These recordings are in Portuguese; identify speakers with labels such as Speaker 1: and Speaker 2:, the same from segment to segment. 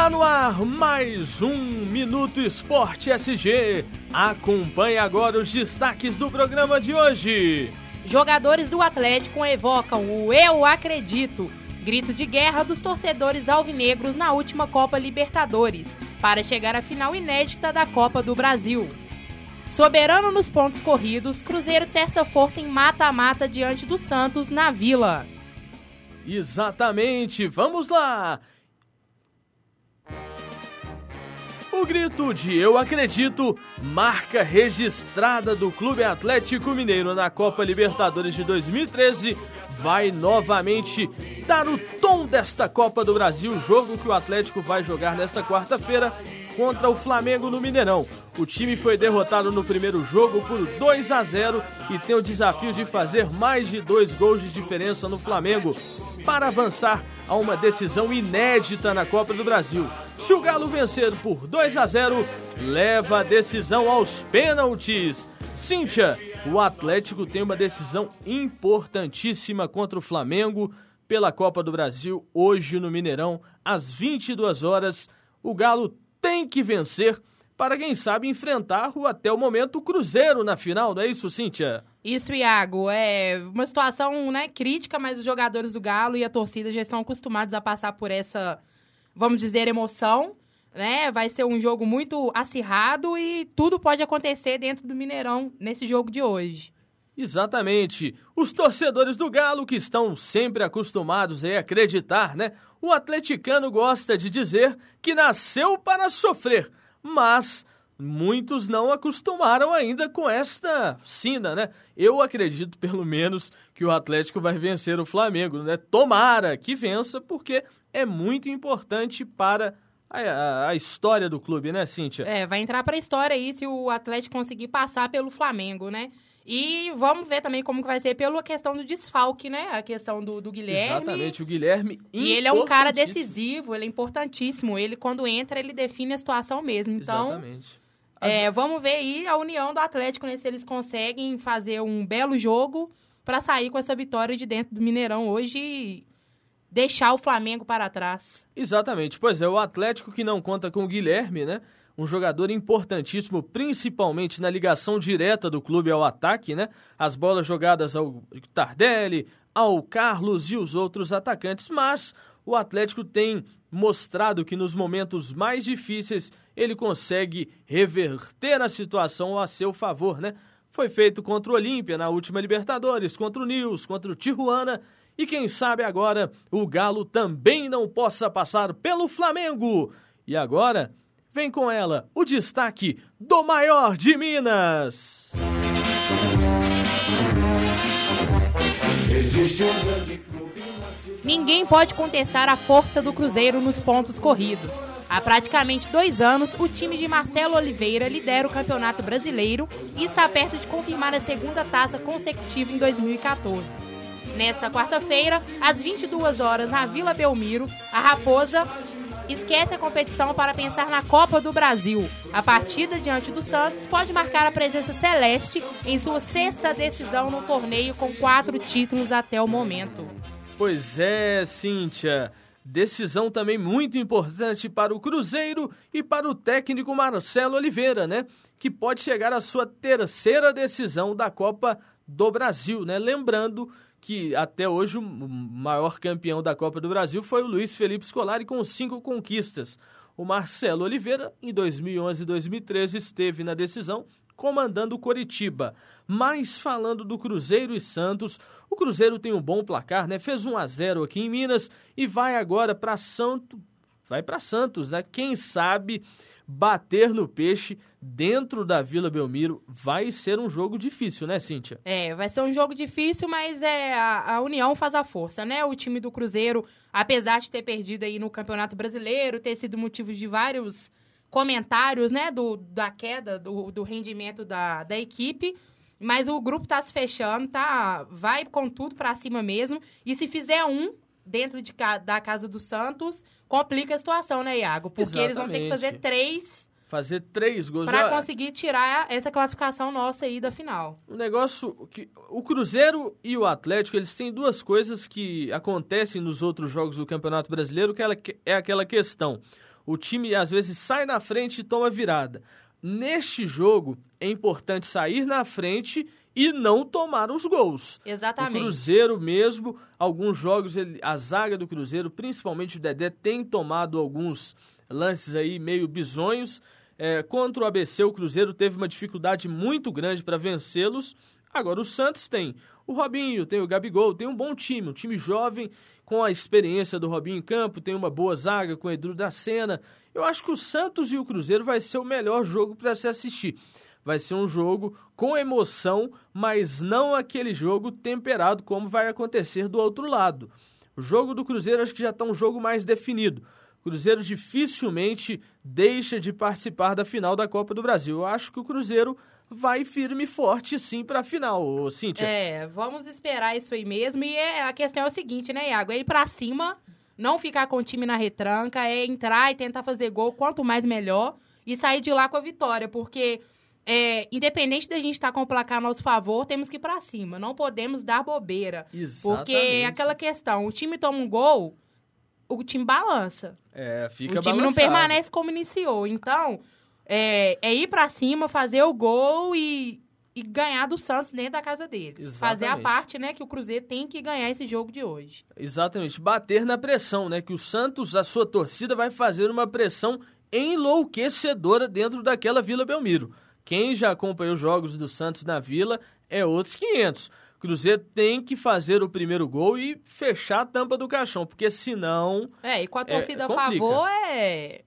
Speaker 1: Tá no ar mais um Minuto Esporte SG. Acompanhe agora os destaques do programa de hoje.
Speaker 2: Jogadores do Atlético evocam o Eu Acredito, grito de guerra dos torcedores alvinegros na última Copa Libertadores, para chegar à final inédita da Copa do Brasil. Soberano nos pontos corridos, Cruzeiro testa força em mata-mata diante do Santos na Vila.
Speaker 1: Exatamente, vamos lá! O grito de Eu Acredito, marca registrada do Clube Atlético Mineiro na Copa Libertadores de 2013, vai novamente dar o tom desta Copa do Brasil, jogo que o Atlético vai jogar nesta quarta-feira contra o Flamengo no Mineirão. O time foi derrotado no primeiro jogo por 2 a 0 e tem o desafio de fazer mais de dois gols de diferença no Flamengo para avançar a uma decisão inédita na Copa do Brasil. Se o Galo vencer por 2 a 0, leva a decisão aos pênaltis. Cíntia, o Atlético tem uma decisão importantíssima contra o Flamengo pela Copa do Brasil hoje no Mineirão às 22 horas. O Galo tem que vencer para, quem sabe, enfrentar o, até o momento Cruzeiro na final, não é isso, Cíntia?
Speaker 2: Isso, Iago. É uma situação né, crítica, mas os jogadores do Galo e a torcida já estão acostumados a passar por essa, vamos dizer, emoção. Né? Vai ser um jogo muito acirrado e tudo pode acontecer dentro do Mineirão nesse jogo de hoje.
Speaker 1: Exatamente. Os torcedores do Galo, que estão sempre acostumados a acreditar, né? O atleticano gosta de dizer que nasceu para sofrer, mas muitos não acostumaram ainda com esta sina, né? Eu acredito, pelo menos, que o Atlético vai vencer o Flamengo, né? Tomara que vença, porque é muito importante para a, a, a história do clube, né, Cíntia?
Speaker 2: É, vai entrar para a história aí se o Atlético conseguir passar pelo Flamengo, né? E vamos ver também como que vai ser pela questão do desfalque, né? A questão do, do Guilherme.
Speaker 1: Exatamente, o Guilherme
Speaker 2: E ele é um cara decisivo, ele é importantíssimo. Ele, quando entra, ele define a situação mesmo. Então,
Speaker 1: Exatamente.
Speaker 2: As... É, vamos ver aí a união do Atlético, né? Se eles conseguem fazer um belo jogo para sair com essa vitória de dentro do Mineirão hoje deixar o Flamengo para trás.
Speaker 1: Exatamente. Pois é, o Atlético que não conta com o Guilherme, né? um jogador importantíssimo, principalmente na ligação direta do clube ao ataque, né? As bolas jogadas ao Tardelli, ao Carlos e os outros atacantes, mas o Atlético tem mostrado que nos momentos mais difíceis ele consegue reverter a situação a seu favor, né? Foi feito contra o Olímpia na última Libertadores, contra o Nils, contra o Tijuana e quem sabe agora o Galo também não possa passar pelo Flamengo. E agora Vem com ela o destaque do maior de Minas.
Speaker 2: Ninguém pode contestar a força do Cruzeiro nos pontos corridos. Há praticamente dois anos, o time de Marcelo Oliveira lidera o Campeonato Brasileiro e está perto de confirmar a segunda taça consecutiva em 2014. Nesta quarta-feira, às 22 horas, na Vila Belmiro, a Raposa esquece a competição para pensar na Copa do Brasil. A partida diante do Santos pode marcar a presença celeste em sua sexta decisão no torneio com quatro títulos até o momento.
Speaker 1: Pois é, Cíntia. Decisão também muito importante para o Cruzeiro e para o técnico Marcelo Oliveira, né? Que pode chegar à sua terceira decisão da Copa do Brasil, né? Lembrando que até hoje o maior campeão da Copa do Brasil foi o Luiz Felipe Scolari com cinco conquistas. O Marcelo Oliveira, em 2011 e 2013, esteve na decisão comandando o Coritiba. Mas falando do Cruzeiro e Santos, o Cruzeiro tem um bom placar, né? Fez 1 a 0 aqui em Minas e vai agora para Santos, vai para Santos, né? Quem sabe bater no peixe dentro da Vila Belmiro vai ser um jogo difícil, né, Cíntia?
Speaker 2: É, vai ser um jogo difícil, mas é a, a, união faz a força, né? O time do Cruzeiro, apesar de ter perdido aí no Campeonato Brasileiro, ter sido motivo de vários comentários, né, do, da queda do, do rendimento da, da equipe, mas o grupo tá se fechando, tá? Vai com tudo para cima mesmo. E se fizer um dentro de, da casa do Santos, complica a situação, né, Iago? Porque Exatamente. eles vão ter que fazer três
Speaker 1: fazer três gols.
Speaker 2: Para conseguir tirar essa classificação nossa aí da final.
Speaker 1: O negócio que o Cruzeiro e o Atlético, eles têm duas coisas que acontecem nos outros jogos do Campeonato Brasileiro, que é aquela questão. O time às vezes sai na frente e toma virada. Neste jogo é importante sair na frente e não tomar os gols.
Speaker 2: Exatamente.
Speaker 1: O Cruzeiro mesmo, alguns jogos, ele, a zaga do Cruzeiro, principalmente o Dedé, tem tomado alguns lances aí meio bizonhos. É, contra o ABC, o Cruzeiro teve uma dificuldade muito grande para vencê-los. Agora o Santos tem o Robinho, tem o Gabigol, tem um bom time, um time jovem com a experiência do Robinho em campo, tem uma boa zaga com o Edu da Sena. Eu acho que o Santos e o Cruzeiro vai ser o melhor jogo para se assistir. Vai ser um jogo com emoção, mas não aquele jogo temperado como vai acontecer do outro lado. O jogo do Cruzeiro acho que já está um jogo mais definido. O Cruzeiro dificilmente deixa de participar da final da Copa do Brasil. Eu acho que o Cruzeiro vai firme e forte sim para a final, Cíntia.
Speaker 2: É, vamos esperar isso aí mesmo. E é, a questão é o seguinte, né, Iago? É ir para cima, não ficar com o time na retranca, é entrar e tentar fazer gol, quanto mais melhor, e sair de lá com a vitória, porque é, independente da gente estar tá com o placar a nosso favor, temos que ir para cima. Não podemos dar bobeira.
Speaker 1: Exatamente.
Speaker 2: Porque é aquela questão, o time toma um gol, o time balança.
Speaker 1: É, fica
Speaker 2: O time
Speaker 1: balançado.
Speaker 2: não permanece como iniciou. Então, é, é ir para cima, fazer o gol e, e ganhar do Santos dentro da casa deles.
Speaker 1: Exatamente.
Speaker 2: Fazer a parte, né, que o Cruzeiro tem que ganhar esse jogo de hoje.
Speaker 1: Exatamente, bater na pressão, né? Que o Santos, a sua torcida, vai fazer uma pressão enlouquecedora dentro daquela Vila Belmiro. Quem já acompanhou os jogos do Santos na Vila é outros 500. Cruzeiro tem que fazer o primeiro gol e fechar a tampa do caixão, porque senão.
Speaker 2: É, e com a torcida a
Speaker 1: complica.
Speaker 2: favor é.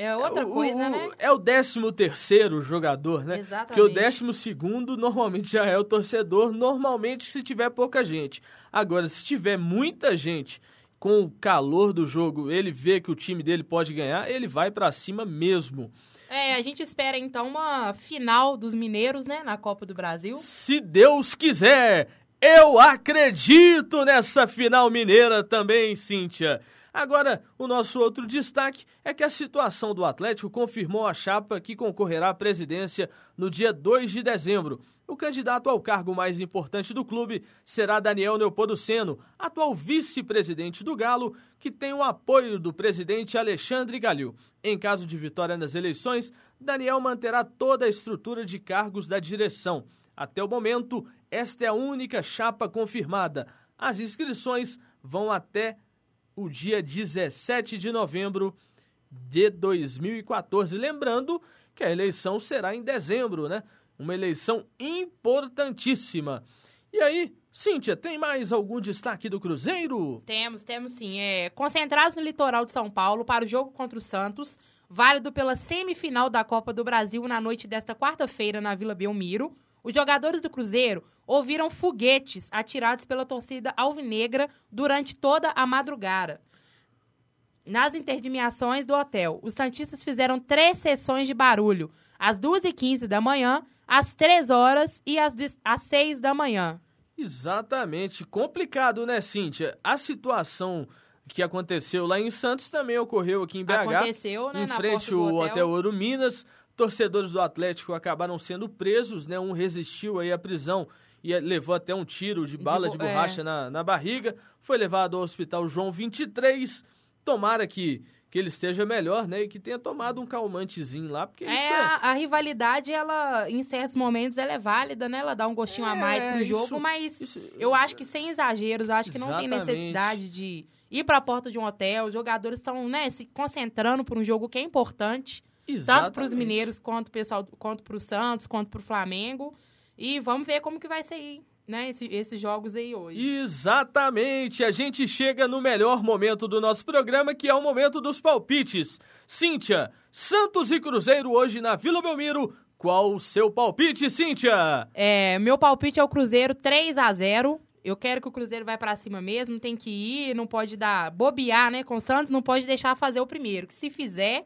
Speaker 2: É outra
Speaker 1: o-
Speaker 2: coisa,
Speaker 1: o-
Speaker 2: né?
Speaker 1: É o décimo terceiro jogador, né?
Speaker 2: Exatamente.
Speaker 1: Porque o décimo segundo normalmente já é o torcedor, normalmente se tiver pouca gente. Agora, se tiver muita gente com o calor do jogo, ele vê que o time dele pode ganhar, ele vai pra cima mesmo.
Speaker 2: É, a gente espera então uma final dos mineiros, né, na Copa do Brasil.
Speaker 1: Se Deus quiser, eu acredito nessa final mineira também, Cíntia. Agora, o nosso outro destaque é que a situação do Atlético confirmou a chapa que concorrerá à presidência no dia 2 de dezembro. O candidato ao cargo mais importante do clube será Daniel Neopoduceno, atual vice-presidente do Galo, que tem o apoio do presidente Alexandre Galil. Em caso de vitória nas eleições, Daniel manterá toda a estrutura de cargos da direção. Até o momento, esta é a única chapa confirmada. As inscrições vão até o dia 17 de novembro de 2014. Lembrando que a eleição será em dezembro, né? Uma eleição importantíssima. E aí, Cíntia, tem mais algum destaque do Cruzeiro?
Speaker 2: Temos, temos sim. É, concentrados no litoral de São Paulo para o jogo contra o Santos, válido pela semifinal da Copa do Brasil na noite desta quarta-feira na Vila Belmiro. Os jogadores do Cruzeiro ouviram foguetes atirados pela torcida alvinegra durante toda a madrugada. Nas interdimiações do hotel, os Santistas fizeram três sessões de barulho, às 2h15 da manhã, às 3 horas e às, às 6 da manhã.
Speaker 1: Exatamente. Complicado, né, Cíntia? A situação que aconteceu lá em Santos também ocorreu aqui em BH.
Speaker 2: Aconteceu, né,
Speaker 1: em
Speaker 2: na
Speaker 1: frente ao
Speaker 2: hotel.
Speaker 1: Hotel Ouro Minas. Torcedores do Atlético acabaram sendo presos, né? Um resistiu aí à prisão e levou até um tiro de bala de,
Speaker 2: é.
Speaker 1: borracha na, na barriga. Foi levado ao Hospital João 23. Tomara que, que ele esteja melhor, né? E que tenha tomado um calmantezinho lá, porque isso
Speaker 2: É,
Speaker 1: é...
Speaker 2: a, a rivalidade, ela, em certos momentos, ela é válida, né? Ela dá um gostinho a mais
Speaker 1: É,
Speaker 2: pro
Speaker 1: isso-
Speaker 2: jogo, mas
Speaker 1: isso-
Speaker 2: eu acho que sem exageros, eu acho que não tem
Speaker 1: Exatamente.
Speaker 2: necessidade de ir pra porta de um hotel. Os jogadores estão, né, se concentrando por um jogo que é importante, tanto pros
Speaker 1: Exatamente.
Speaker 2: mineiros, quanto pessoal, quanto pro Santos, quanto pro Flamengo. E vamos ver como que vai ser, né, esse- esses jogos aí hoje.
Speaker 1: Exatamente! A gente chega no melhor momento do nosso programa, que é o momento dos palpites. Cíntia, Santos e Cruzeiro hoje na Vila Belmiro. Qual o seu palpite, Cíntia?
Speaker 2: É, meu palpite é o Cruzeiro 3 a 0 Eu quero que o Cruzeiro vai pra cima mesmo, tem que ir, não pode dar bobear, né? Com o Santos não pode deixar fazer o primeiro, que se fizer,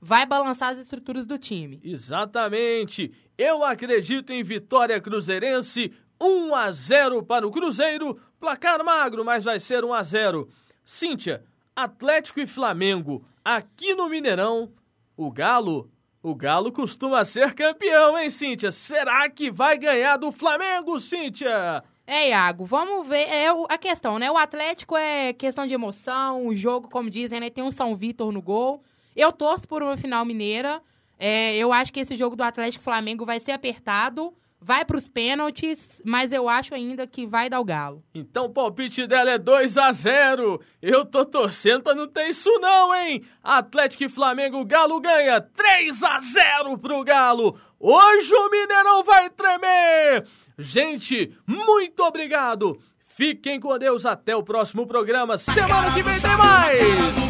Speaker 2: vai balançar as estruturas do time.
Speaker 1: Exatamente! Eu acredito em vitória cruzeirense. 1 a 0 para o Cruzeiro. Placar magro, mas vai ser 1 a 0. Cíntia, Atlético e Flamengo aqui no Mineirão. O Galo, o Galo costuma ser campeão, hein, Cíntia? Será que vai ganhar do Flamengo, Cíntia?
Speaker 2: É, Iago, vamos ver. É a questão, né? O Atlético é questão de emoção, o jogo, como dizem, né? Tem um São Vitor no gol. Eu torço por uma final mineira. É, eu acho que esse jogo do Atlético Flamengo vai ser apertado. Vai para os pênaltis, mas eu acho ainda que vai dar o Galo.
Speaker 1: Então o palpite dela é 2 a 0 Eu tô torcendo pra não ter isso não, hein? Atlético e Flamengo, Galo ganha 3 a 0 pro Galo. Hoje o Mineirão vai tremer. Gente, muito obrigado. Fiquem com Deus até o próximo programa. Semana que vem tem mais.